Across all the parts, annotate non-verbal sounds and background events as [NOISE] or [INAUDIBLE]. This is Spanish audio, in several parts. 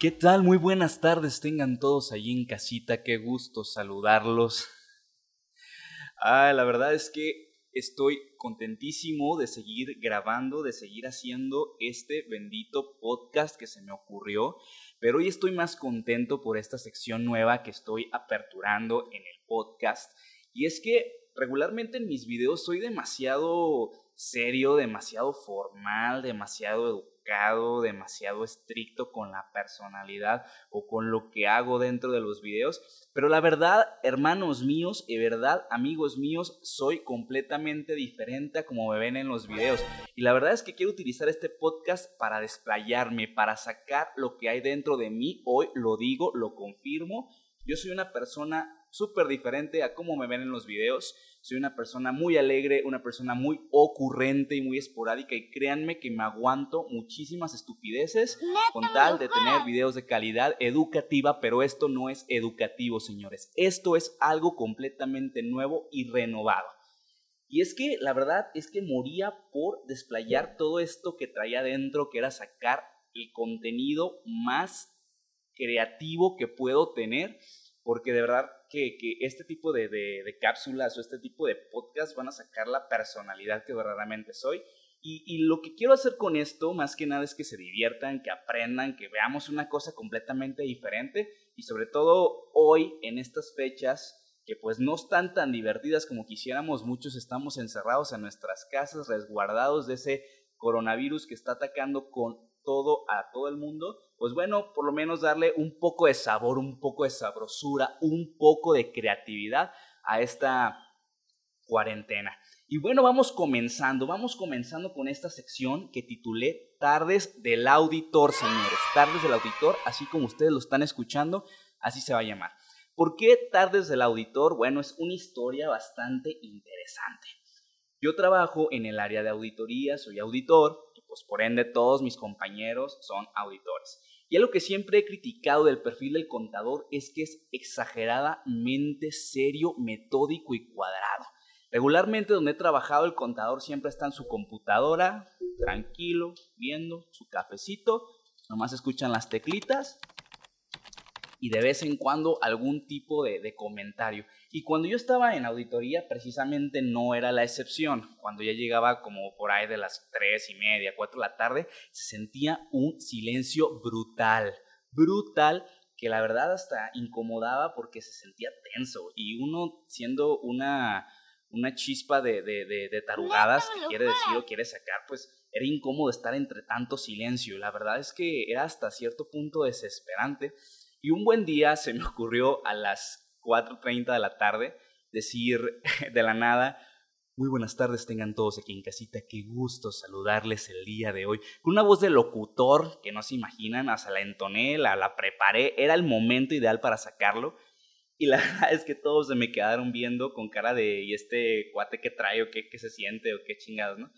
Qué tal? Muy buenas tardes tengan todos allí en casita, qué gusto saludarlos. Ah, la verdad es que estoy contentísimo de seguir grabando, de seguir haciendo este bendito podcast que se me ocurrió, pero hoy estoy más contento por esta sección nueva que estoy aperturando en el podcast. Y es que regularmente en mis videos soy demasiado serio, demasiado formal, demasiado educado, demasiado estricto con la personalidad o con lo que hago dentro de los videos. Pero la verdad, hermanos míos, y verdad, amigos míos, soy completamente diferente a como me ven en los videos. Y la verdad es que quiero utilizar este podcast para desplayarme, para sacar lo que hay dentro de mí. Hoy lo digo, lo confirmo. Yo soy una persona súper diferente a cómo me ven en los videos. Soy una persona muy alegre, una persona muy ocurrente y muy esporádica y créanme que me aguanto muchísimas estupideces con tal de tener videos de calidad educativa, pero esto no es educativo, señores. Esto es algo completamente nuevo y renovado. Y es que la verdad es que moría por desplayar todo esto que traía adentro, que era sacar el contenido más creativo que puedo tener, porque de verdad que, que este tipo de, de, cápsulas o este tipo de podcast van a sacar la personalidad que verdaderamente soy. Y, y, lo que quiero hacer con esto, más que nada, es que se diviertan, que aprendan, que veamos una cosa completamente diferente y sobre todo hoy, en estas fechas, que pues no están tan divertidas como quisiéramos, muchos estamos encerrados en nuestras casas, resguardados de ese coronavirus que está atacando con todo a todo el mundo, pues bueno, por lo menos darle un poco de sabor, un poco de sabrosura, un poco de creatividad a esta cuarentena. Y bueno, vamos comenzando, vamos comenzando con esta sección que titulé Tardes del Auditor, señores. Tardes del Auditor, así como ustedes lo están escuchando, así se va a llamar. ¿Por qué Tardes del Auditor? Bueno, es una historia bastante interesante. Yo trabajo en el área de auditoría, soy auditor, y pues por ende todos mis compañeros son auditores. Y algo que siempre he criticado del perfil del contador es que es exageradamente serio, metódico y cuadrado. Regularmente donde he trabajado el contador siempre está en su computadora, tranquilo, viendo su cafecito, nomás escuchan las teclitas y de vez en cuando algún tipo de, de, comentario. Y cuando yo estaba en auditoría, precisamente no era la excepción. Cuando ya llegaba como por ahí de las tres y media, cuatro de la tarde, se sentía un silencio brutal, brutal, que la verdad hasta incomodaba porque se sentía tenso. Y uno siendo una, una chispa de, de, de, de tarugadas que quiere decir o quiere sacar, pues era incómodo estar entre tanto silencio. La verdad es que era hasta cierto punto desesperante. Y un buen día se me ocurrió a las 4.30 de la tarde decir [LAUGHS] de la nada, muy buenas tardes tengan todos aquí en casita, qué gusto saludarles el día de hoy. Con una voz de locutor que no se imaginan, hasta la entoné, la, la preparé, era el momento ideal para sacarlo. Y la [LAUGHS] verdad es que todos se me quedaron viendo con cara de, ¿y este cuate qué trae o qué, qué se siente o qué chingados, no?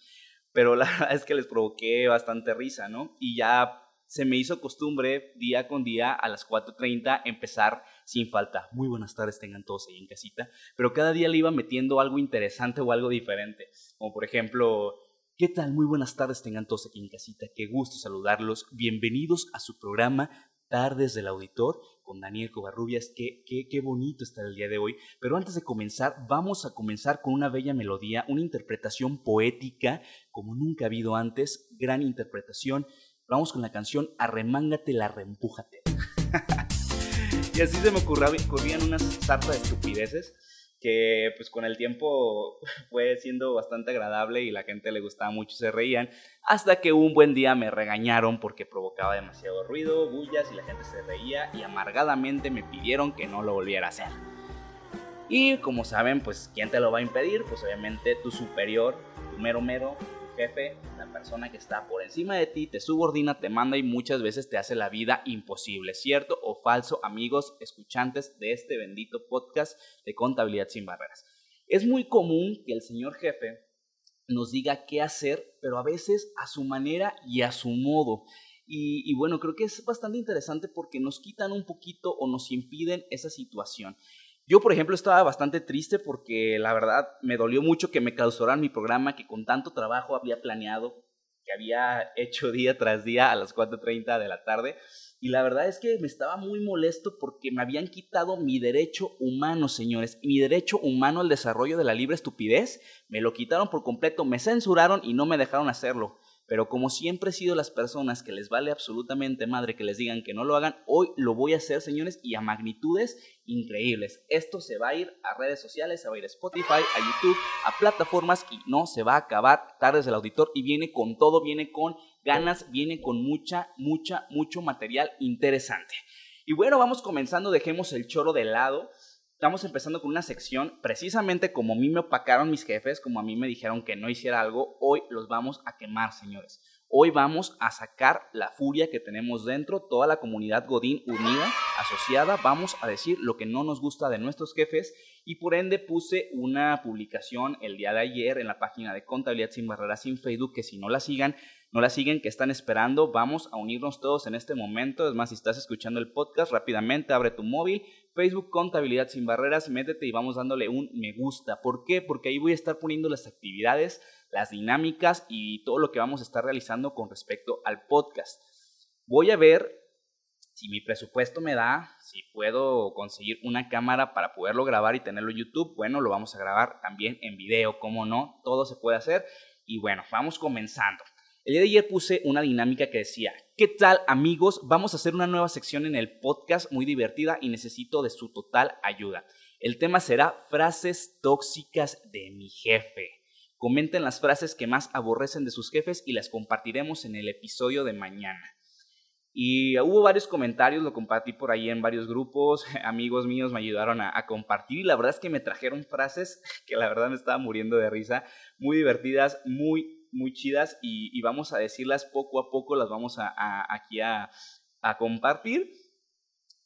Pero la [LAUGHS] verdad es que les provoqué bastante risa, ¿no? Y ya se me hizo costumbre día con día a las 4.30 empezar sin falta. Muy buenas tardes tengan todos ahí en casita. Pero cada día le iba metiendo algo interesante o algo diferente. Como por ejemplo, ¿qué tal? Muy buenas tardes tengan todos aquí en casita. Qué gusto saludarlos. Bienvenidos a su programa Tardes del Auditor con Daniel Covarrubias. Qué, qué, qué bonito está el día de hoy. Pero antes de comenzar, vamos a comenzar con una bella melodía, una interpretación poética como nunca ha habido antes. Gran interpretación. Vamos con la canción Arremángate la reempújate. [LAUGHS] y así se me ocurrían unas sarta de estupideces que pues con el tiempo [LAUGHS] fue siendo bastante agradable y la gente le gustaba mucho, se reían, hasta que un buen día me regañaron porque provocaba demasiado ruido, bullas y la gente se reía y amargadamente me pidieron que no lo volviera a hacer. Y como saben, pues ¿quién te lo va a impedir? Pues obviamente tu superior, tu mero mero, jefe, la persona que está por encima de ti, te subordina, te manda y muchas veces te hace la vida imposible, ¿cierto o falso, amigos escuchantes de este bendito podcast de contabilidad sin barreras? Es muy común que el señor jefe nos diga qué hacer, pero a veces a su manera y a su modo. Y, y, bueno, creo que es bastante interesante porque nos quitan un poquito o nos impiden esa situación. Yo, por ejemplo, estaba bastante triste porque la verdad me dolió mucho que me clausuraran mi programa que con tanto trabajo había planeado, que había [LAUGHS] hecho día tras día a las 4.30 de la tarde. Y la verdad es que me estaba muy molesto porque me habían quitado mi derecho humano, señores. Mi derecho humano al desarrollo de la libre estupidez. Me lo quitaron por completo, me censuraron y no me dejaron hacerlo. Pero como siempre he sido las personas que les vale absolutamente madre que les digan que no lo hagan, hoy lo voy a hacer, señores, y a magnitudes increíbles. Esto se va a ir a redes sociales, se va a ir a Spotify, a YouTube, a plataformas y no se va a acabar tardes del auditor y viene con todo, viene con ganas, viene con mucha, mucha, mucho material interesante. Y bueno, vamos comenzando, dejemos el choro de lado. Estamos empezando con una sección, precisamente como a mí me opacaron mis jefes, como a mí me dijeron que no hiciera algo, hoy los vamos a quemar, señores. Hoy vamos a sacar la furia que tenemos dentro, toda la comunidad Godín unida, asociada, vamos a decir lo que no nos gusta de nuestros jefes y por ende puse una publicación el día de ayer en la página de Contabilidad sin Barreras sin Facebook, que si no la sigan, no la siguen, que están esperando, vamos a unirnos todos en este momento. Es más, si estás escuchando el podcast, rápidamente abre tu móvil, Facebook Contabilidad sin Barreras, métete y vamos dándole un me gusta. ¿Por qué? Porque ahí voy a estar poniendo las actividades, las dinámicas y todo lo que vamos a estar realizando con respecto al podcast. Voy a ver si mi presupuesto me da, si puedo conseguir una cámara para poderlo grabar y tenerlo en YouTube, bueno, lo vamos a grabar también en video, como no, todo se puede hacer. Y bueno, vamos comenzando. El día de ayer puse una dinámica que decía, ¿qué tal amigos? Vamos a hacer una nueva sección en el podcast muy divertida y necesito de su total ayuda. El tema será frases tóxicas de mi jefe. Comenten las frases que más aborrecen de sus jefes y las compartiremos en el episodio de mañana. Y hubo varios comentarios, lo compartí por ahí en varios grupos, [LAUGHS] amigos míos me ayudaron a, a, compartir y la verdad es que me trajeron frases [LAUGHS] que la verdad me estaba muriendo de risa, muy divertidas, muy muy chidas y, vamos a decirlas poco a poco, las vamos a, aquí a, compartir.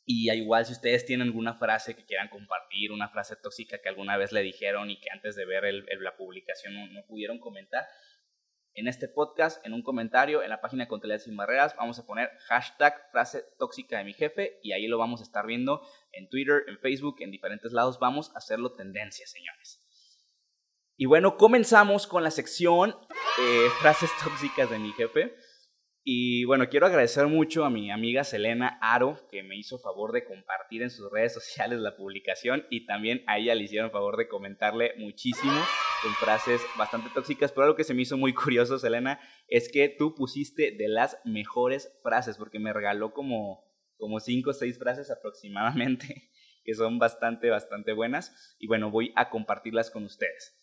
Y igual si ustedes tienen alguna frase que quieran compartir, una frase tóxica que alguna vez le dijeron y que antes de ver la publicación no, pudieron comentar, en este podcast, en un comentario, en la página Contabilidad Sin Barreras, vamos a poner hashtag frase tóxica de mi jefe y ahí lo vamos a estar viendo en Twitter, en Facebook, en diferentes lados. Vamos a hacerlo tendencia, señores. Y bueno, comenzamos con la sección eh, [LAUGHS] frases tóxicas de mi jefe. Y bueno, quiero agradecer mucho a mi amiga Selena Aro, que me hizo favor de compartir en sus redes sociales la publicación y también a ella le hicieron favor de comentarle muchísimo con frases bastante tóxicas. Pero algo que se me hizo muy [LAUGHS] curioso, Selena, es que tú pusiste de las mejores frases, porque me regaló como, como cinco o seis frases aproximadamente, [LAUGHS] que son bastante, bastante buenas. Y bueno, voy a compartirlas con ustedes.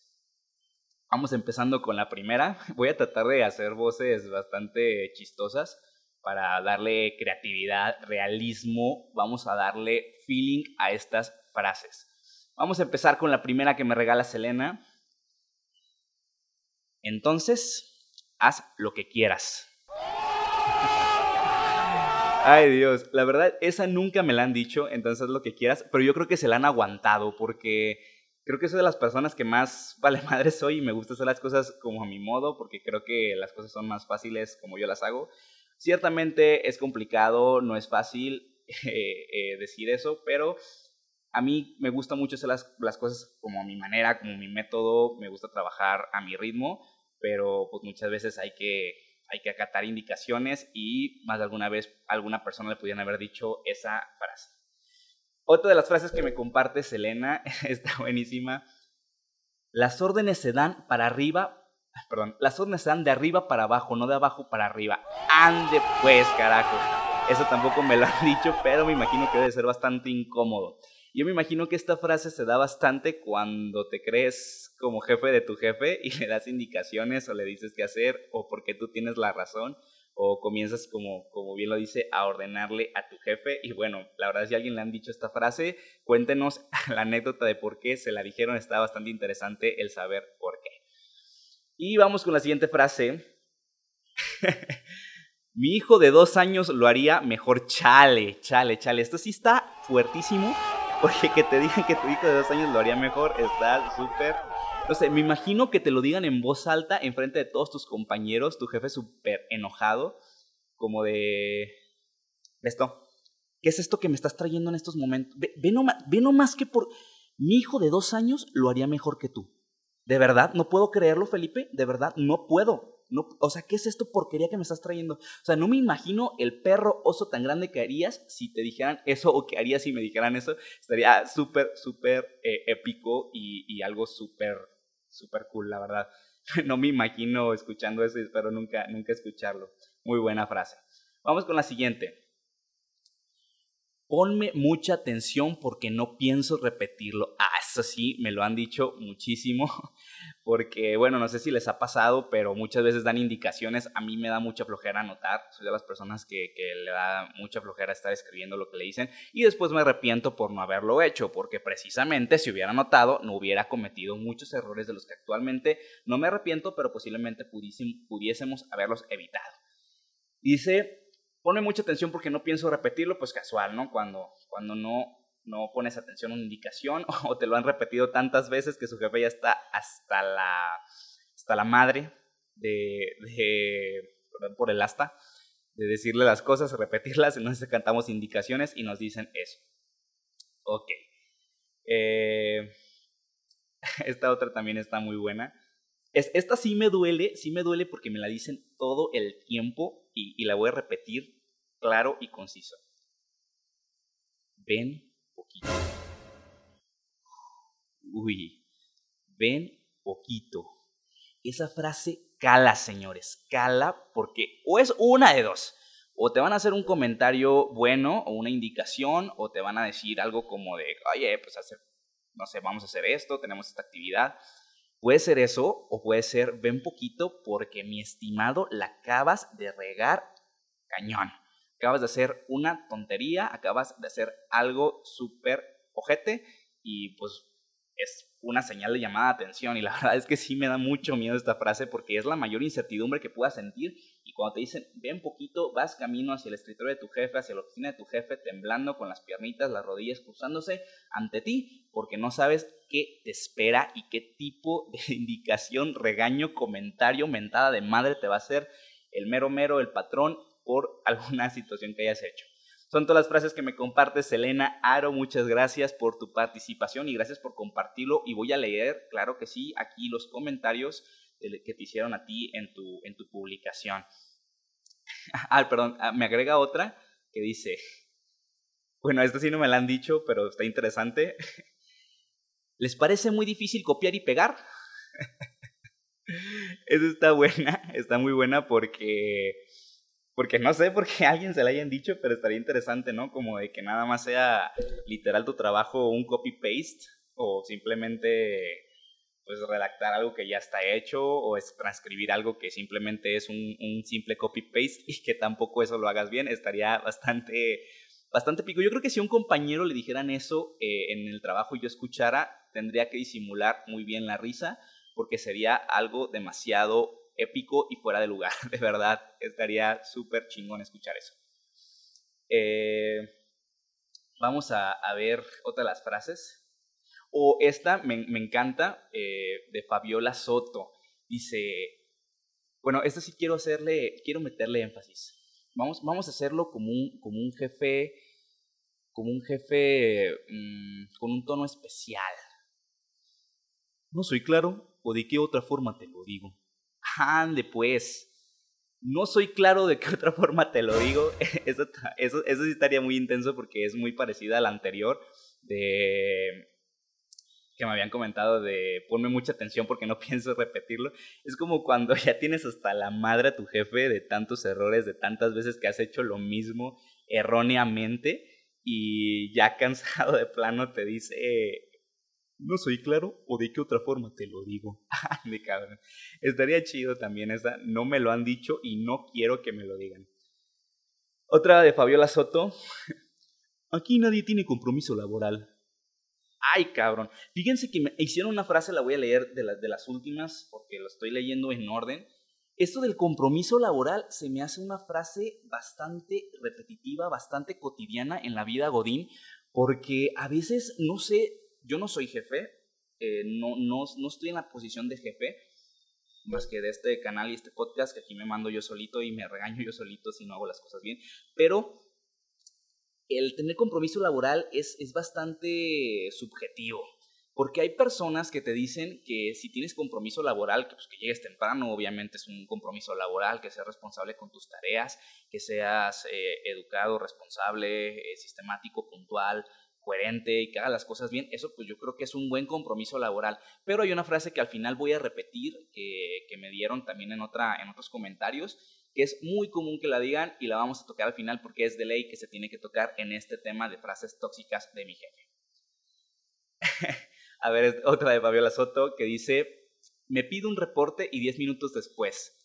Vamos empezando con la primera. [LAUGHS] Voy a tratar de hacer voces bastante chistosas para darle creatividad, realismo. Vamos a darle feeling a estas frases. Vamos a empezar con la primera que me regala Selena. Entonces, haz lo que quieras. [LAUGHS] Ay Dios, la verdad, esa nunca me la han dicho, entonces haz lo que quieras, pero yo creo que se la han aguantado porque creo que soy de las personas que más [LAUGHS] vale madre soy y me gusta hacer las cosas como a mi modo porque creo que las cosas son más fáciles como yo las hago. Ciertamente es complicado, no es fácil [LAUGHS] eh, eh, decir eso, pero a mí me gusta mucho hacer las, las, cosas como a mi manera, como mi método, me gusta trabajar a mi ritmo, pero pues muchas veces hay que, hay que acatar indicaciones y más de alguna vez alguna persona le pudieran haber dicho esa frase. Otra de las frases que me comparte Selena [LAUGHS] está buenísima. Las órdenes se dan para arriba, perdón, las órdenes se dan de arriba para abajo, no de abajo para arriba. Ande pues, carajo. Eso tampoco me lo han [LAUGHS] dicho, pero me imagino que debe ser bastante incómodo. Yo me imagino que esta frase se da bastante cuando te crees como jefe de tu jefe y le das indicaciones o le dices qué hacer o porque tú tienes la razón o comienzas, como, como bien lo dice, a ordenarle a tu jefe. Y bueno, la verdad, si a alguien le han dicho esta frase, cuéntenos [LAUGHS] la anécdota de por qué se la dijeron. Está bastante interesante el saber por qué. Y vamos con la siguiente frase. [LAUGHS] Mi hijo de dos años lo haría mejor. Chale, chale, chale. Esto sí está fuertísimo. Porque que te digan que tu hijo de dos años lo haría mejor está súper no sé, me imagino que te lo digan en voz alta en frente de todos tus compañeros, tu jefe súper enojado, como de... Esto, ¿qué es esto que me estás trayendo en estos momentos? Ve, ve, nomás, que por... Mi hijo de dos años lo haría mejor que tú. ¿De verdad? ¿No puedo creerlo, Felipe? ¿De verdad? No puedo. No, o sea, ¿qué es esto porquería que me estás trayendo? O sea, no me imagino el perro oso tan grande que harías si te dijeran eso o que harías si me dijeran eso. Estaría súper, súper eh, épico y, y algo súper súper cool, la verdad. [LAUGHS] No me imagino escuchando eso y espero nunca, nunca escucharlo. Muy buena frase. Vamos con la siguiente. Ponme mucha atención porque no pienso repetirlo. Ah, eso sí, me lo han dicho muchísimo. [LAUGHS] Porque, bueno, no sé si les ha pasado, pero muchas veces dan indicaciones. A mí me da mucha flojera anotar. Soy de las personas que, que le da mucha flojera estar escribiendo lo que le dicen. Y después me arrepiento por no haberlo hecho. Porque precisamente si hubiera anotado, no hubiera cometido muchos errores de los que actualmente no me arrepiento, pero posiblemente pudiésemos haberlos evitado. Dice pone mucha atención porque no pienso repetirlo, pues casual, ¿no? Cuando, cuando no, no pones atención a una indicación [LAUGHS] o te lo han repetido tantas veces que su jefe ya está hasta la, hasta la madre de, de por el asta, de decirle las cosas, [LAUGHS] repetirlas, entonces cantamos indicaciones y nos dicen eso. Ok. Eh, [LAUGHS] esta otra también está muy buena. Es, esta sí me duele, sí me duele porque me la dicen todo el tiempo y, la voy a repetir claro y conciso. Ven poquito. Uy, ven poquito. Esa frase cala, señores, cala porque o es una de dos. O te van a hacer un comentario bueno o una indicación o te van a decir algo como de, oye, pues hacer, no sé, vamos a hacer esto, tenemos esta actividad. Puede ser eso o puede ser ven poquito porque mi estimado la acabas de regar cañón. Acabas de hacer una tontería, acabas de hacer algo súper ojete y pues es una señal de llamada de atención y la [LAUGHS] verdad es que sí me da mucho miedo esta frase porque es la mayor incertidumbre que puedas sentir y cuando te dicen ven poquito vas camino hacia el escritorio de tu jefe, hacia la oficina de tu jefe temblando con las piernitas, las rodillas cruzándose ante ti porque no sabes qué te espera y qué tipo [LAUGHS] de indicación, regaño, comentario, mentada de madre te va a hacer el mero mero, el patrón por [LAUGHS] alguna situación que hayas hecho. Son todas las frases que me compartes, Selena Aro. Muchas gracias por tu participación y gracias por compartirlo. Y voy a leer, claro que sí, aquí los comentarios que te hicieron a ti en tu, en tu publicación. [LAUGHS] Ah, perdón, ah, me agrega otra que dice, bueno, esta sí no me la han dicho, pero está interesante. [LAUGHS] ¿Les parece muy difícil copiar y pegar? [LAUGHS] Esa está buena, está muy buena porque porque no sé por qué [LAUGHS] alguien se la hayan dicho, pero estaría interesante, ¿no? Como de que nada más sea literal tu trabajo un copy-paste o simplemente pues redactar algo que ya está hecho o transcribir algo que simplemente es un, un simple copy-paste y que tampoco eso lo hagas bien, estaría bastante, bastante pico. Yo creo que si a un compañero le dijeran eso eh, en el trabajo y yo escuchara, tendría que disimular muy bien la risa porque sería algo demasiado épico y fuera de lugar. [LAUGHS] De verdad, estaría súper chingón escuchar eso. Eh, vamos a, ver otra de las frases. O esta me, encanta, eh, de Fabiola Soto. Dice, bueno, esta sí quiero hacerle, quiero meterle énfasis. Vamos, vamos a hacerlo como un, como un jefe, como un jefe mm, con un tono especial. No soy claro, o de qué otra forma te lo digo. Ande pues. No soy claro de qué [LAUGHS] otra forma te lo digo. [LAUGHS] Eso, eso, eso sí estaría muy intenso porque es muy parecida a la anterior. de que me habían comentado de ponme mucha atención porque no [LAUGHS] pienso repetirlo. Es como cuando ya tienes hasta la madre a tu jefe de tantos errores, de tantas veces que has hecho lo mismo erróneamente y ya cansado de plano te dice, no soy claro o de qué otra forma te lo digo. [LAUGHS] de cabrón. Estaría chido también esa, no me lo han dicho y no quiero que me lo digan. Otra de Fabiola Soto. [LAUGHS] Aquí nadie tiene compromiso laboral. Ay, cabrón. Fíjense que me hicieron una frase, la voy a leer de, de las últimas, porque lo estoy leyendo en orden. Esto del compromiso laboral se me hace una frase bastante repetitiva, bastante cotidiana en la vida Godín, porque a veces, no sé, yo no soy jefe, eh, no, no, no estoy en la posición de jefe, más que de este canal y este podcast, que aquí me mando yo solito y me regaño yo solito si no hago las cosas bien, pero el tener compromiso laboral es, es bastante subjetivo. Porque hay personas que te dicen que si tienes compromiso laboral, que, pues, que llegues temprano, obviamente es un compromiso laboral, que seas responsable con tus tareas, que seas eh, educado, responsable, eh, sistemático, puntual, coherente y que haga las cosas bien, eso pues yo creo que es un buen compromiso laboral. Pero hay una frase que al final voy a repetir, que, que me dieron también en, otra, en otros comentarios, que es muy común que la digan y la vamos a tocar al final porque es de ley que se tiene que tocar en este tema de frases tóxicas de mi jefe. [LAUGHS] a ver, otra de Fabiola Soto que dice, me pido un reporte y 10 minutos después.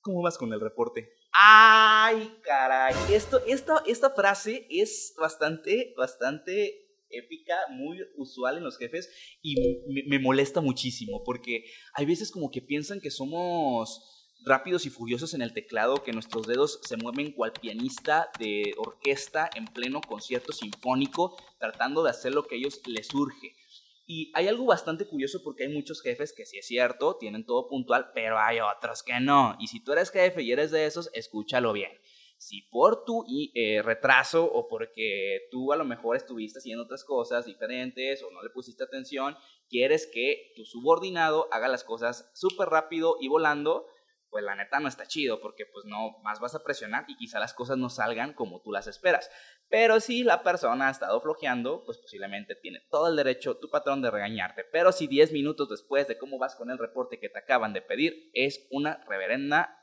¿Cómo vas con el reporte? ¡Ay, caray! Esto, esta, esta frase es bastante, bastante épica, muy usual en los jefes y me, me molesta muchísimo porque hay veces como que piensan que somos rápidos y furiosos en el teclado, que nuestros dedos se mueven cual pianista de orquesta en pleno concierto sinfónico, tratando de hacer lo que a ellos les surge. Y hay algo bastante curioso porque hay muchos jefes que sí es cierto, tienen todo puntual, pero hay otros que no. Y si tú eres jefe y eres de esos, escúchalo bien. Si por tu eh, retraso o porque tú a lo mejor estuviste haciendo otras cosas diferentes o no le pusiste atención, quieres que tu subordinado haga las cosas súper rápido y volando, pues la neta no está chido porque pues no más vas a presionar y quizá las cosas no salgan como tú las esperas. Pero si la persona ha estado flojeando, pues posiblemente tiene todo el derecho tu patrón de regañarte. Pero si 10 minutos después de cómo vas con el reporte que te acaban de pedir es una reverenda,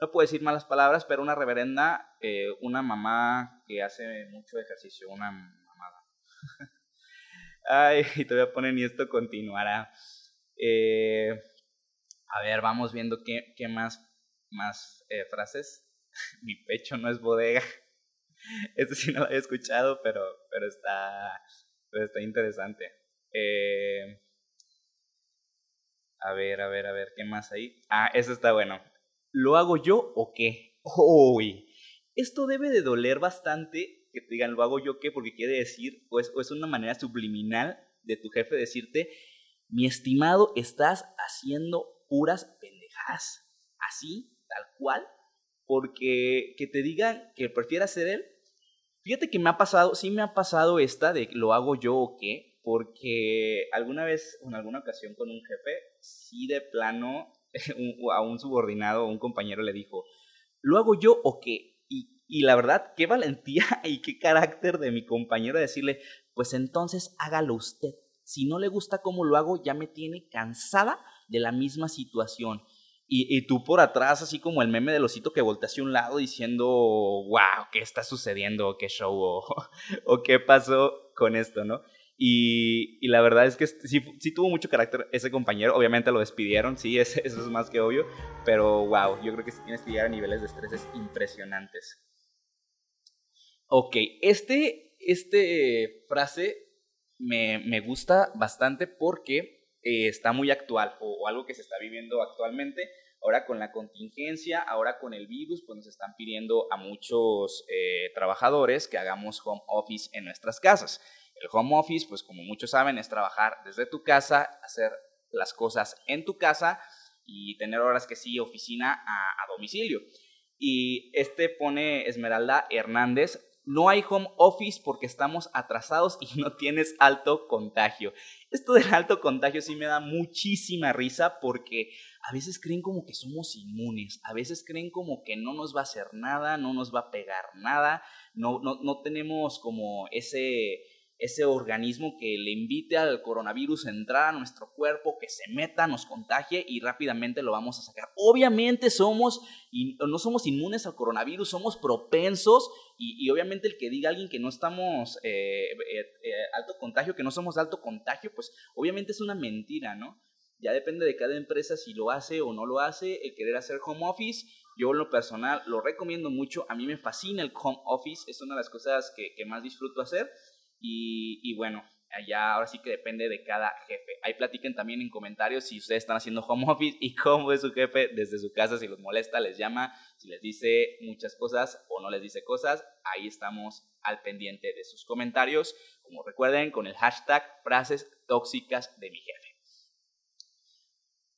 no puedo decir malas palabras, pero una reverenda, eh, una mamá que hace mucho ejercicio, una mamada. [LAUGHS] Ay, y te voy a poner y esto continuará. Eh, a ver, vamos viendo qué, qué más, más eh, frases. [LAUGHS] Mi pecho no es bodega. [LAUGHS] Este sí no lo había escuchado, pero, pero está, está interesante. Eh, a ver, a ver, a ver, ¿qué más hay? Ah, eso está bueno. ¿Lo hago yo o qué? Uy, esto debe de doler bastante que te digan, ¿lo hago yo qué? Porque quiere decir, pues, o es una manera subliminal de tu jefe decirte, mi estimado, estás haciendo puras pendejadas. Así, tal cual. Porque que te digan que prefiera ser él. Fíjate que me ha pasado, sí me ha pasado esta de lo hago yo o qué. Porque alguna vez, en alguna ocasión con un jefe, sí de plano [LAUGHS] a un subordinado o un compañero le dijo, ¿lo hago yo o qué? Y, y la verdad, qué valentía [LAUGHS] y qué carácter de mi compañero decirle, pues entonces hágalo usted. Si no le gusta cómo lo hago, ya me tiene cansada de la misma situación. Y, tú por atrás, así como el meme del osito que voltea hacia un lado diciendo, wow, ¿qué está sucediendo? ¿Qué show? [LAUGHS] O, qué pasó con esto, ¿no? Y, la verdad es que sí, sí, tuvo mucho carácter ese compañero. Obviamente lo despidieron, sí, [LAUGHS] eso es más que obvio. Pero wow, yo creo que sí tienes que llegar a niveles de estrés impresionantes. Ok, este, este frase me, me gusta bastante porque eh, está muy actual o, algo que se está viviendo actualmente. Ahora con la contingencia, ahora con el virus, pues nos están pidiendo a muchos eh, trabajadores que hagamos home office en nuestras casas. El home office, pues como muchos saben, es trabajar desde tu casa, hacer las cosas en tu casa y tener horas que sí, oficina a, a domicilio. Y este pone Esmeralda Hernández, no hay home office porque estamos atrasados y no tienes alto contagio. Esto del alto contagio sí me da muchísima risa porque a veces creen como que somos inmunes, a veces creen como que no nos va a hacer nada, no nos va a pegar nada, no, no, no tenemos como ese, ese organismo que le invite al coronavirus a entrar a nuestro cuerpo, que se meta, nos contagie y rápidamente lo vamos a sacar. Obviamente somos, no somos inmunes al coronavirus, somos propensos y, obviamente el que diga alguien que no estamos eh, eh, eh, alto contagio, que no somos alto contagio, pues obviamente es una mentira, ¿no? Ya depende de cada empresa si lo hace o no lo hace, el querer hacer home office. Yo en lo personal lo recomiendo mucho, a mí me fascina el home office, es una de las cosas que, que más disfruto hacer y, bueno, allá ahora sí que depende de cada jefe. Ahí platiquen también en comentarios si ustedes están haciendo home office y cómo es su jefe desde su casa, si los molesta, les llama, si les dice muchas cosas o no les dice cosas. Ahí estamos al pendiente de sus comentarios. Como recuerden, con el hashtag frases tóxicas de mi jefe.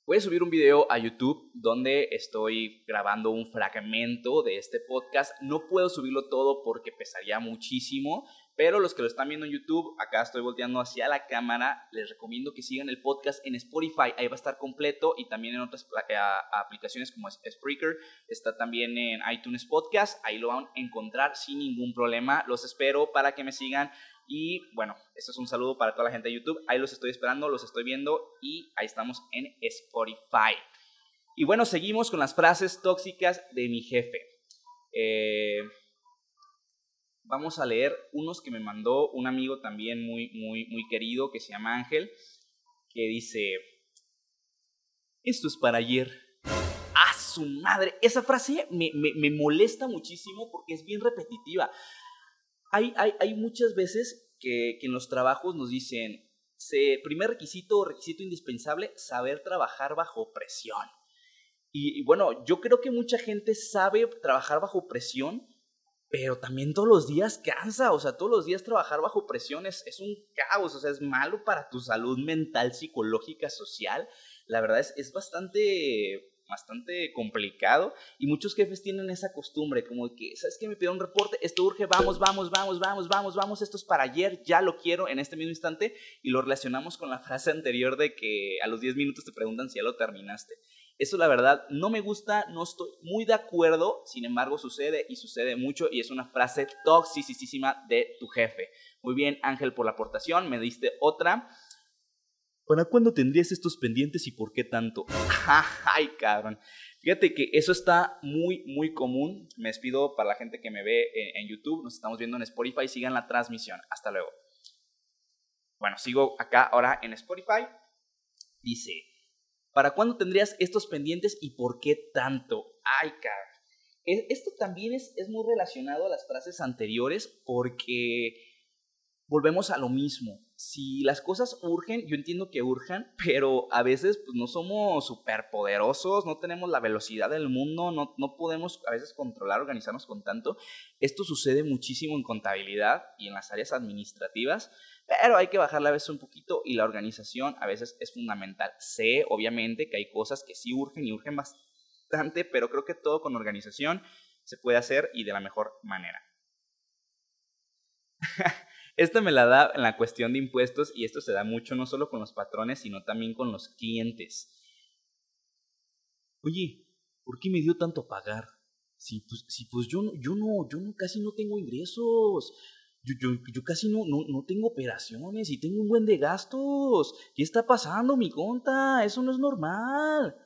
Voy a subir un video a YouTube donde estoy grabando un fragmento de este podcast. No puedo subirlo todo porque pesaría muchísimo, pero los que lo están viendo en YouTube, acá estoy volteando hacia la cámara, les recomiendo que sigan el podcast en Spotify, ahí va a estar completo y también en otras eh, aplicaciones como Spreaker, está también en iTunes Podcast, ahí lo van a encontrar sin ningún problema. Los espero para que me sigan y bueno, esto es un saludo para toda la gente de YouTube, ahí los estoy esperando, los estoy viendo y ahí estamos en Spotify. Y bueno, seguimos con las frases tóxicas de mi jefe. Eh, vamos a leer unos que me mandó un amigo también muy, muy, muy querido que se llama Ángel, que dice, esto es para ayer. ¡A su madre! Esa frase me, molesta muchísimo porque es bien repetitiva. Hay, hay, hay muchas veces que, en los trabajos nos dicen, primer requisito o requisito indispensable, saber trabajar bajo presión. y, bueno, yo creo que mucha gente sabe trabajar bajo presión, pero también todos los días cansa, o sea, todos los días trabajar bajo presión es, un caos, o sea, es malo para tu salud mental, psicológica, social. La verdad es, es bastante bastante complicado y muchos jefes tienen esa costumbre como que, ¿sabes qué? Me pido un reporte, esto urge, vamos, vamos, vamos, vamos, vamos, vamos, esto es para ayer, ya lo quiero en este mismo instante y lo relacionamos con la frase anterior de que a los 10 minutos te preguntan si ya lo terminaste. Eso la verdad no me gusta, no estoy muy de acuerdo, sin embargo sucede y sucede mucho y es una frase toxicísima de tu jefe. Muy bien Ángel por la aportación, me diste otra. ¿Para cuándo tendrías estos pendientes y por qué tanto? [LAUGHS] Ay, cabrón. Fíjate que eso está muy, muy común. Me despido para la gente que me ve en, YouTube. Nos estamos viendo en Spotify. Sigan la transmisión. Hasta luego. Bueno, sigo acá ahora en Spotify. Dice, ¿Para cuándo tendrías estos pendientes y por qué tanto? Ay, cabrón. E, esto también es, es muy relacionado a las frases anteriores porque volvemos a lo mismo. Si las cosas urgen, yo entiendo que urjan, [LAUGHS] pero a veces pues, no somos superpoderosos, no tenemos la velocidad del mundo, no, no podemos a veces controlar, organizarnos con tanto. Esto sucede muchísimo en contabilidad y en las áreas administrativas pero hay que bajar la vez un poquito y la organización a veces es fundamental. Sé, obviamente, que hay cosas que sí urgen y urgen bastante, pero creo que todo con organización se puede hacer y de la mejor manera. [LAUGHS] Esta me la da en la cuestión de impuestos y esto se da mucho no solo con los patrones, sino también con los clientes. Oye, ¿por qué me dio tanto pagar? Si pues, si pues yo, yo, no, yo no, casi no tengo ingresos. Yo, yo, yo casi no, no, no, tengo operaciones y tengo un buen de gastos. ¿Qué está pasando, mi conta? Eso no es normal.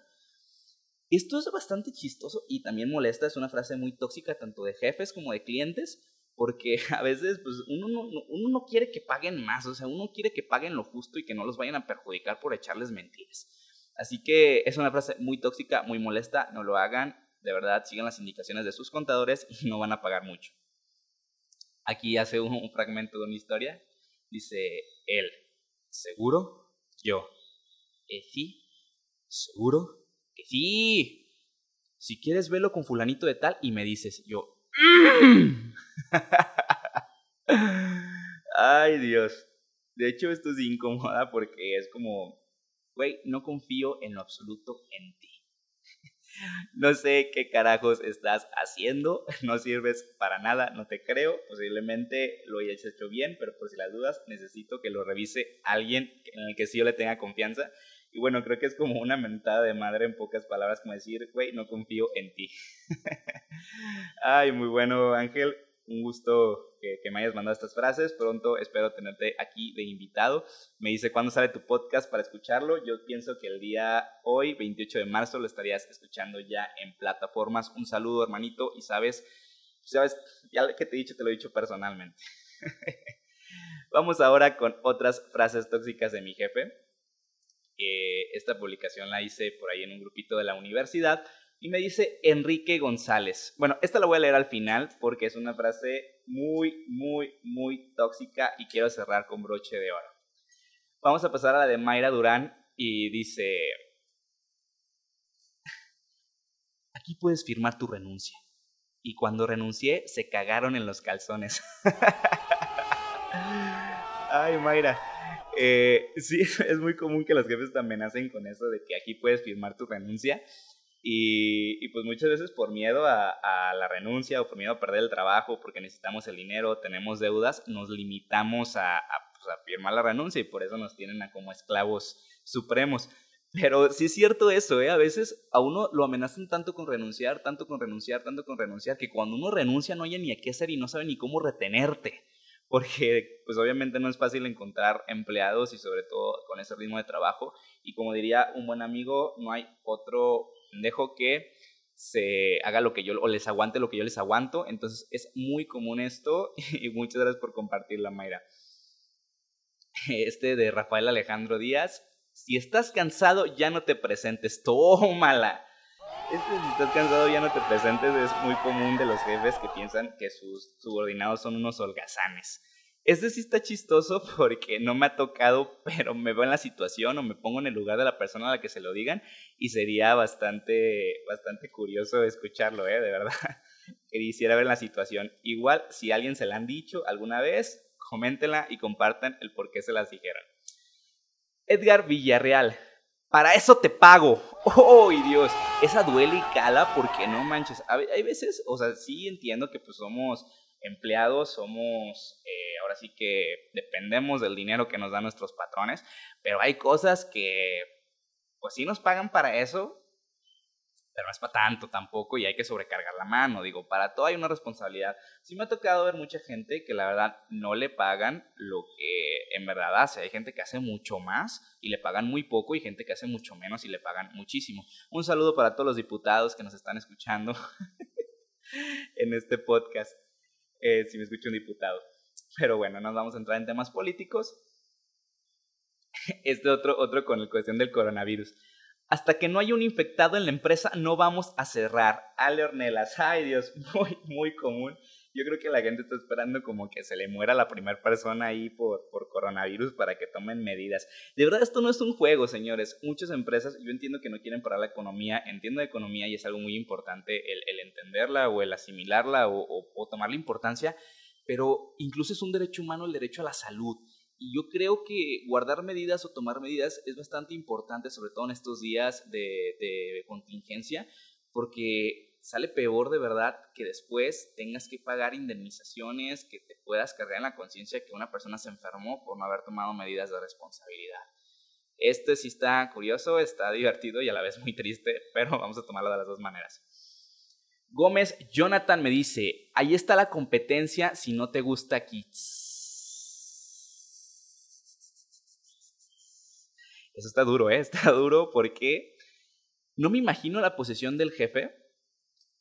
Esto es bastante chistoso y también molesta. Es una frase muy tóxica tanto de jefes como de clientes. Porque [LAUGHS] a veces pues, uno, no, uno no quiere que paguen más. O sea, uno quiere que paguen lo justo y que no los vayan a perjudicar por echarles mentiras. Así que es una frase muy tóxica, muy molesta. No lo hagan. De verdad, sigan las indicaciones de sus contadores y no van a pagar mucho. Aquí hace un, fragmento de una historia. Dice él, ¿seguro? Yo, ¿eh, sí? ¿Seguro? Que sí. Si quieres verlo con fulanito de tal y me dices, yo, mm". [CLEARS THROAT] Ay Dios. De hecho esto es incómoda porque es como, güey, no confío en lo absoluto en ti. [LAUGHS] No sé qué carajos estás haciendo, no sirves para nada, no te creo, posiblemente lo hayas hecho bien, pero por si las dudas necesito que lo revise alguien en el que sí yo le tenga confianza. Y bueno, creo que es como una mentada de madre en pocas palabras, como decir, güey, no confío en ti. [LAUGHS] Ay, muy bueno, Ángel. Un gusto que, me hayas mandado estas frases. Pronto espero tenerte aquí de invitado. Me dice cuándo sale tu podcast para escucharlo. Yo pienso que el día hoy, 28 de marzo, lo estarías escuchando ya en plataformas. Un saludo, hermanito. Y sabes, sabes, ya que te he dicho, te lo he dicho personalmente. [LAUGHS] Vamos ahora con otras frases tóxicas de mi jefe. esta publicación la hice por ahí en un grupito de la universidad y me dice Enrique González. Bueno, esta la voy a leer al final porque es una frase muy, muy, muy tóxica y quiero cerrar con broche de oro. Vamos a pasar a la de Mayra Durán y dice, aquí puedes firmar tu renuncia. Y cuando renuncié, se cagaron en los calzones. [LAUGHS] Ay, Mayra. Eh, sí, [LAUGHS] es muy común que los jefes te amenacen con eso de que aquí puedes firmar tu renuncia. Y, pues muchas veces por miedo a, la renuncia o por miedo a perder el trabajo, porque necesitamos el dinero, tenemos deudas, nos limitamos a, pues, a, firmar la renuncia y por eso nos tienen a como esclavos supremos. Pero sí es cierto eso, ¿eh? A veces a uno lo amenazan tanto con renunciar, tanto con renunciar, tanto con renunciar, que cuando uno renuncia no haya ni a qué hacer y no sabe ni cómo retenerte. Porque pues obviamente no es fácil encontrar empleados y sobre todo con ese ritmo de trabajo. Y como diría un buen amigo, no hay otro dejo que se haga lo que yo, o les aguante lo que yo les aguanto. Entonces es muy común esto [LAUGHS] y muchas gracias por compartirla, Mayra. Este de Rafael Alejandro Díaz. Si estás cansado, ya no te presentes. Tómala. Este si estás cansado, ya no te presentes. Es muy común de los jefes que piensan que sus subordinados son unos holgazanes. Este sí está chistoso [LAUGHS] porque no me ha tocado, pero me veo en la situación o me pongo en el lugar de la persona a la que se lo digan y sería bastante, bastante curioso escucharlo, ¿eh? De verdad. [LAUGHS] Quisiera ver la situación. Igual, si alguien se la han dicho alguna vez, coméntenla y compartan el por qué se las dijeron. Edgar Villarreal. Para eso te pago. ¡Oh, Dios! Esa duele y cala porque no manches. Hay veces, o sea, sí entiendo que pues somos empleados, somos, eh, ahora sí que dependemos del dinero que nos dan nuestros patrones, pero hay cosas que, pues sí nos pagan para eso, pero no es para tanto tampoco y hay que sobrecargar la mano. Digo, para todo hay una responsabilidad. Sí me ha tocado ver mucha gente que la verdad no le pagan lo que en verdad hace. Hay gente que hace mucho más y le pagan muy poco y gente que hace mucho menos y le pagan muchísimo. Un saludo para todos los diputados que nos están escuchando [LAUGHS] en este podcast. Eh, si me escucha un diputado. Pero bueno, nos vamos a entrar en temas políticos. [LAUGHS] Este otro, otro con la cuestión del coronavirus. Hasta que no haya un infectado en la empresa, no vamos a cerrar. Ale Ornelas, ay Dios, [LAUGHS] muy, muy común. Yo creo que la gente está esperando como que se le muera la primera persona ahí por, por coronavirus para que tomen medidas. De verdad, esto no es un juego, señores. Muchas empresas, yo entiendo que no quieren parar la economía, entiendo la economía y es algo muy importante el, el entenderla o el asimilarla o, o, o tomar la importancia, pero incluso es un derecho humano el derecho a la salud. Y yo creo que guardar medidas o tomar medidas es bastante importante, sobre todo en estos días de, de contingencia, porque sale peor de verdad que después tengas que pagar indemnizaciones, que te puedas cargar en la conciencia que una persona se enfermó por no haber tomado medidas de responsabilidad. Este sí está curioso, está divertido y a la vez muy triste, [LAUGHS] pero vamos a tomarlo de las dos maneras. Gómez Jonathan me dice, ahí está la competencia si no te gusta aquí. Eso está duro, ¿eh? [LAUGHS] Está duro porque no me imagino la posición del jefe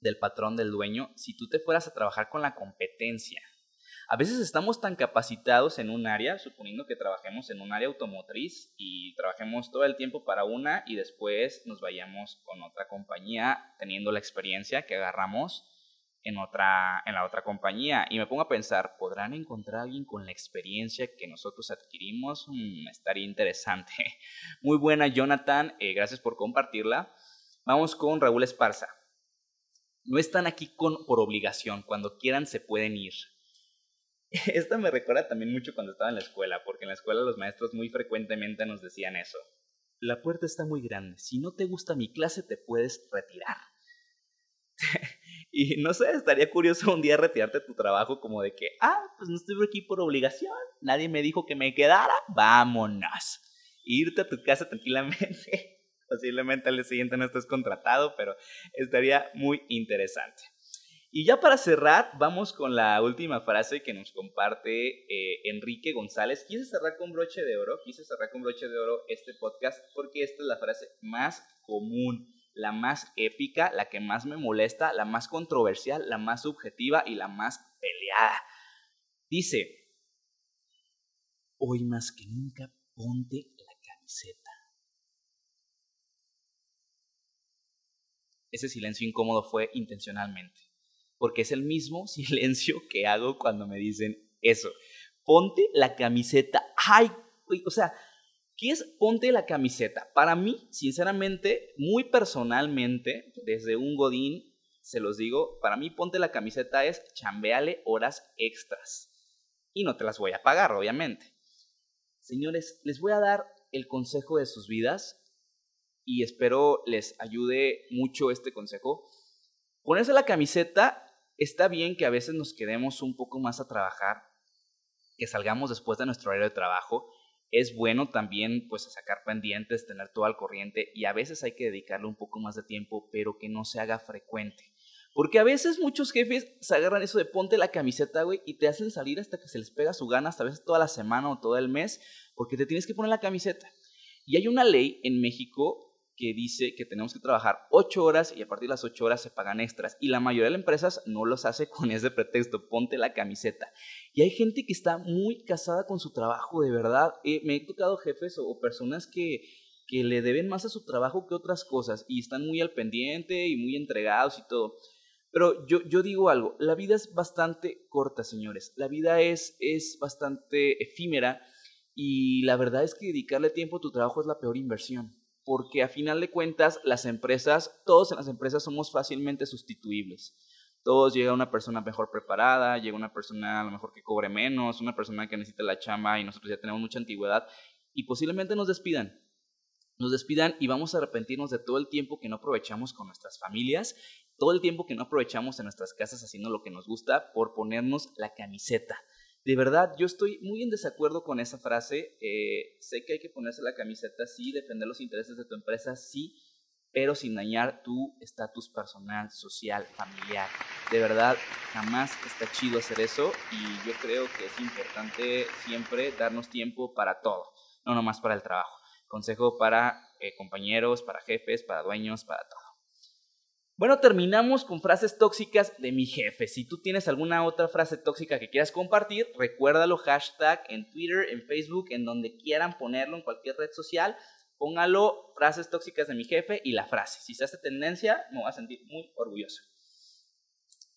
del patrón, del dueño, si tú te fueras a trabajar con la competencia. A veces estamos tan capacitados en un área, suponiendo que trabajemos en un área automotriz y trabajemos todo el tiempo para una y después nos vayamos con otra compañía teniendo la experiencia que agarramos en, otra, en la otra compañía. Y me pongo a pensar, ¿podrán encontrar a alguien con la experiencia que nosotros adquirimos? Mm, estaría interesante. [LAUGHS] Muy buena, Jonathan. Eh, gracias por compartirla. Vamos con Raúl Esparza no están aquí con, por obligación, cuando quieran se pueden ir. [LAUGHS] Esta me recuerda también mucho cuando estaba en la escuela, porque en la escuela los maestros muy frecuentemente nos decían eso. La puerta está muy grande, si no te gusta mi clase te puedes retirar. [LAUGHS] y no sé, estaría curioso un día retirarte tu trabajo como de que, ah, pues no estoy aquí por obligación, nadie me dijo que me quedara, vámonos. irte a tu casa tranquilamente Posiblemente al siguiente no estés contratado, pero estaría muy interesante. Y ya para cerrar, vamos con la última frase que nos comparte eh, Enrique González. Quise cerrar con broche de oro, quise cerrar con broche de oro este podcast porque esta es la frase más común, la más épica, la que más me molesta, la más controversial, la más subjetiva y la más peleada. Dice, hoy más que nunca ponte la camiseta. Ese silencio incómodo fue intencionalmente porque es el mismo [LAUGHS] silencio que hago cuando me dicen eso. Ponte la camiseta. Ay, o sea, ¿qué es ponte la camiseta? Para mí, sinceramente, muy personalmente, desde un godín, se los digo, para mí ponte la camiseta es chambeale horas extras. Y no te las voy a pagar, obviamente. Señores, les voy a dar el consejo de sus vidas y espero les ayude mucho este consejo. Ponerse la camiseta está bien que a veces nos quedemos un poco más a trabajar, que salgamos después de nuestro horario de trabajo. Es bueno también pues sacar pendientes, tener todo al corriente y a veces hay que dedicarle un poco más de tiempo, pero que no se haga frecuente. Porque a veces muchos jefes se agarran eso de ponte la camiseta, güey, y te hacen salir hasta que se les pega su gana, hasta a veces toda la semana o todo el mes, porque te tienes que poner la camiseta. Y hay una ley en México que dice que tenemos que trabajar ocho horas y a partir de las ocho horas se pagan extras. Y la mayoría de las empresas no los hace [LAUGHS] con ese pretexto, ponte la camiseta. Y hay gente que está muy casada con su trabajo, de verdad. Eh, me he tocado jefes o, personas que, que le deben más a su trabajo que otras cosas y están muy al pendiente y muy entregados y todo. Pero yo, yo digo algo, la vida es bastante corta, señores. La vida es, es bastante efímera y la verdad es que dedicarle tiempo a tu trabajo es la peor inversión porque a final de cuentas las empresas, todos en las empresas somos fácilmente sustituibles. Todos llega una persona mejor preparada, llega una persona a lo mejor que cobre menos, una persona que necesita la chamba y nosotros ya tenemos mucha antigüedad y posiblemente nos despidan. Nos despidan y vamos a arrepentirnos de todo el tiempo que no aprovechamos con nuestras familias, todo el tiempo que no aprovechamos en nuestras casas haciendo lo que nos gusta por ponernos la camiseta de verdad, yo estoy muy en desacuerdo con esa frase. Eh, sé que hay que ponerse la camiseta, sí, defender los intereses de tu empresa, sí, pero sin dañar tu estatus personal, social, familiar. De verdad, jamás está chido hacer eso y yo creo que es importante siempre darnos tiempo para todo, no nomás para el trabajo. Consejo para eh, compañeros, para jefes, para dueños, para todo. Bueno, terminamos con frases tóxicas de mi jefe. Si tú tienes alguna otra frase tóxica que quieras compartir, recuérdalo, hashtag en Twitter, en Facebook, en donde quieran ponerlo, en cualquier red social. Póngalo, frases tóxicas de mi jefe y la frase. Si se hace tendencia, me voy a sentir muy orgulloso.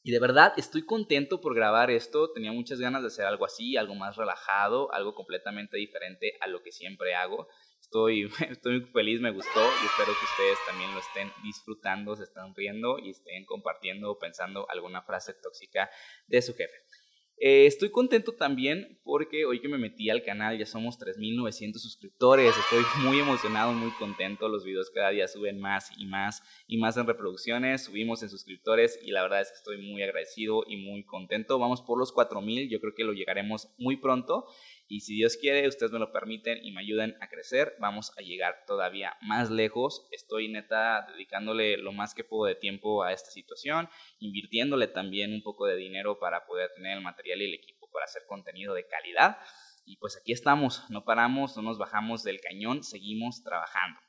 Y de verdad estoy contento por grabar esto. Tenía muchas ganas de hacer algo así, algo más relajado, algo completamente diferente a lo que siempre hago. [LAUGHS] Estoy, estoy feliz, me gustó y espero que ustedes también lo estén disfrutando, se estén riendo y estén compartiendo o pensando alguna frase tóxica de su jefe. Eh, estoy contento también porque hoy que me metí al canal ya somos 3.900 suscriptores. Estoy muy emocionado, muy contento. Los videos cada día suben más y más y más en reproducciones. Subimos en suscriptores y la verdad es que estoy muy agradecido y muy contento. Vamos por los 4.000. Yo creo que lo llegaremos muy pronto. Y si Dios quiere, ustedes me lo permiten y me ayuden a crecer, vamos a llegar todavía más lejos. Estoy neta dedicándole lo más que puedo de tiempo a esta situación, invirtiéndole también un poco de dinero para poder tener el material y el equipo para hacer contenido de calidad. Y pues aquí estamos, no paramos, no nos bajamos del cañón, seguimos trabajando.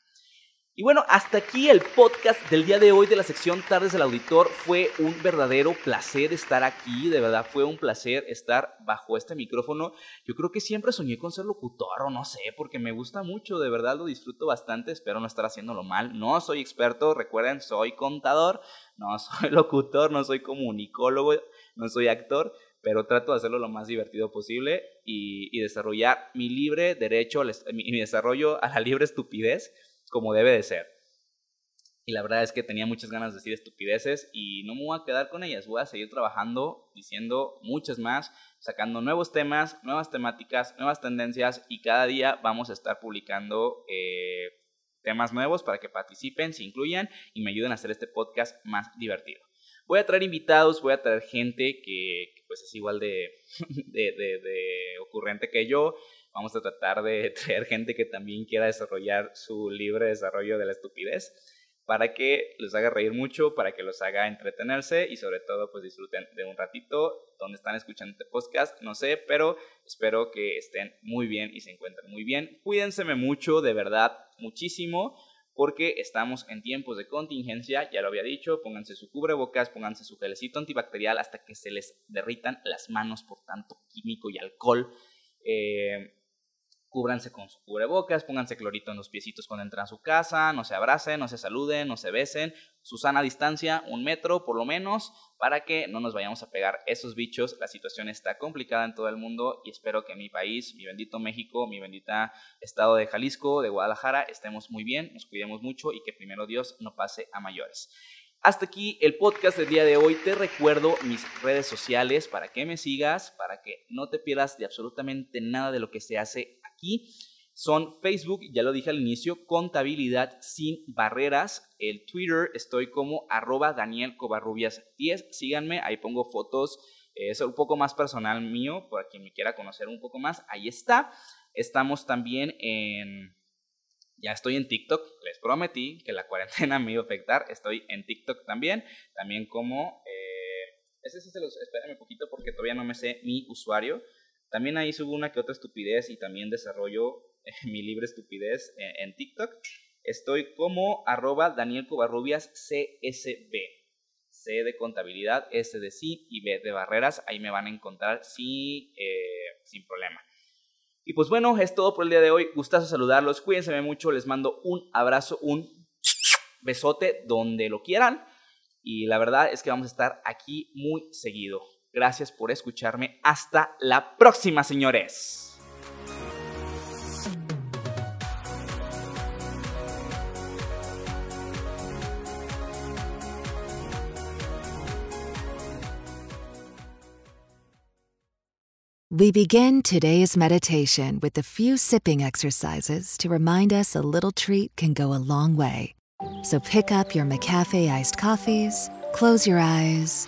Y bueno, hasta aquí el podcast del día de hoy de la sección Tardes del Auditor. Fue un verdadero placer estar aquí, de verdad fue un placer estar bajo este micrófono. Yo creo que siempre soñé con ser locutor o no sé, porque me gusta mucho, de verdad lo disfruto bastante, espero no estar haciéndolo mal. No soy experto, recuerden, soy contador, no [LAUGHS] soy locutor, no soy comunicólogo, no soy actor pero trato de hacerlo lo más divertido posible y, desarrollar mi libre derecho, mi desarrollo a la libre estupidez como debe de ser. Y la verdad es que tenía muchas ganas de decir estupideces y no me voy a quedar con ellas. Voy a seguir trabajando, diciendo muchas más, sacando nuevos temas, nuevas temáticas, nuevas tendencias y cada día vamos a estar publicando eh, temas nuevos para que participen, se incluyan y me ayuden a hacer este podcast más divertido. Voy a traer invitados, voy a traer gente que, pues es igual [LAUGHS] de, de ocurrente que yo Vamos a tratar de [LAUGHS] traer gente que también quiera desarrollar su libre desarrollo de la estupidez para que les haga reír mucho, para que los haga entretenerse y sobre todo pues disfruten de un ratito donde están escuchando este podcast, no sé, pero espero que estén muy bien y se encuentren muy bien. Cuídense mucho, de verdad, muchísimo porque estamos en tiempos de contingencia, ya lo había dicho, pónganse su cubrebocas, pónganse su gelecito antibacterial hasta que se les derritan las manos por tanto químico y alcohol. Eh, cúbranse con su cubrebocas, pónganse clorito en los piecitos cuando entran a su casa, no se abracen, no se saluden, no se besen, su sana distancia, un metro por lo menos, para que no nos vayamos a pegar esos bichos. La situación está complicada en todo el mundo y espero que mi país, mi bendito México, mi bendita estado de Jalisco, de Guadalajara, estemos muy bien, nos cuidemos mucho y que primero Dios no pase a mayores. Hasta aquí el podcast del día de hoy. Te recuerdo mis redes sociales para que me sigas, para que no te pierdas de absolutamente nada de lo que se hace aquí son Facebook, ya lo dije al inicio, contabilidad sin barreras. El Twitter estoy como arroba Daniel Covarrubias 10. Síganme, ahí pongo fotos. Es un poco más personal mío, para quien me quiera conocer un poco más, ahí está. Estamos también en... Ya estoy en TikTok, les prometí que la cuarentena [LAUGHS] me iba a afectar. Estoy en TikTok también, también como... Eh, ese sí se. Espérenme un poquito porque todavía no me sé mi usuario. También ahí subo una que otra estupidez y también desarrollo [LAUGHS] mi libre estupidez en, TikTok. Estoy como arroba Daniel Covarrubias CSB. C de contabilidad, S de sí y B de barreras. Ahí me van a encontrar sin, eh, sin problema. Y pues bueno, es todo por el día de hoy. Gustazo saludarlos. Cuídense mucho. Les mando un abrazo, un besote donde lo quieran. Y la verdad es que vamos a estar aquí muy seguido. Gracias por escucharme. Hasta la próxima, señores. We begin today's meditation with a few sipping exercises to remind us a little treat can go a long way. So pick up your McCafe iced coffees, close your eyes,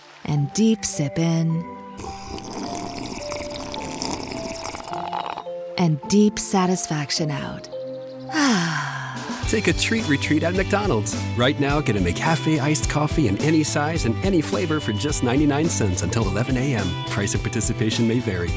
and deep sip in and deep satisfaction out. [SIGHS] Take a treat retreat at McDonald's. Right now, get a McCafe iced coffee in any size and any flavor for just 99 cents until 11 a.m. Price of participation may vary.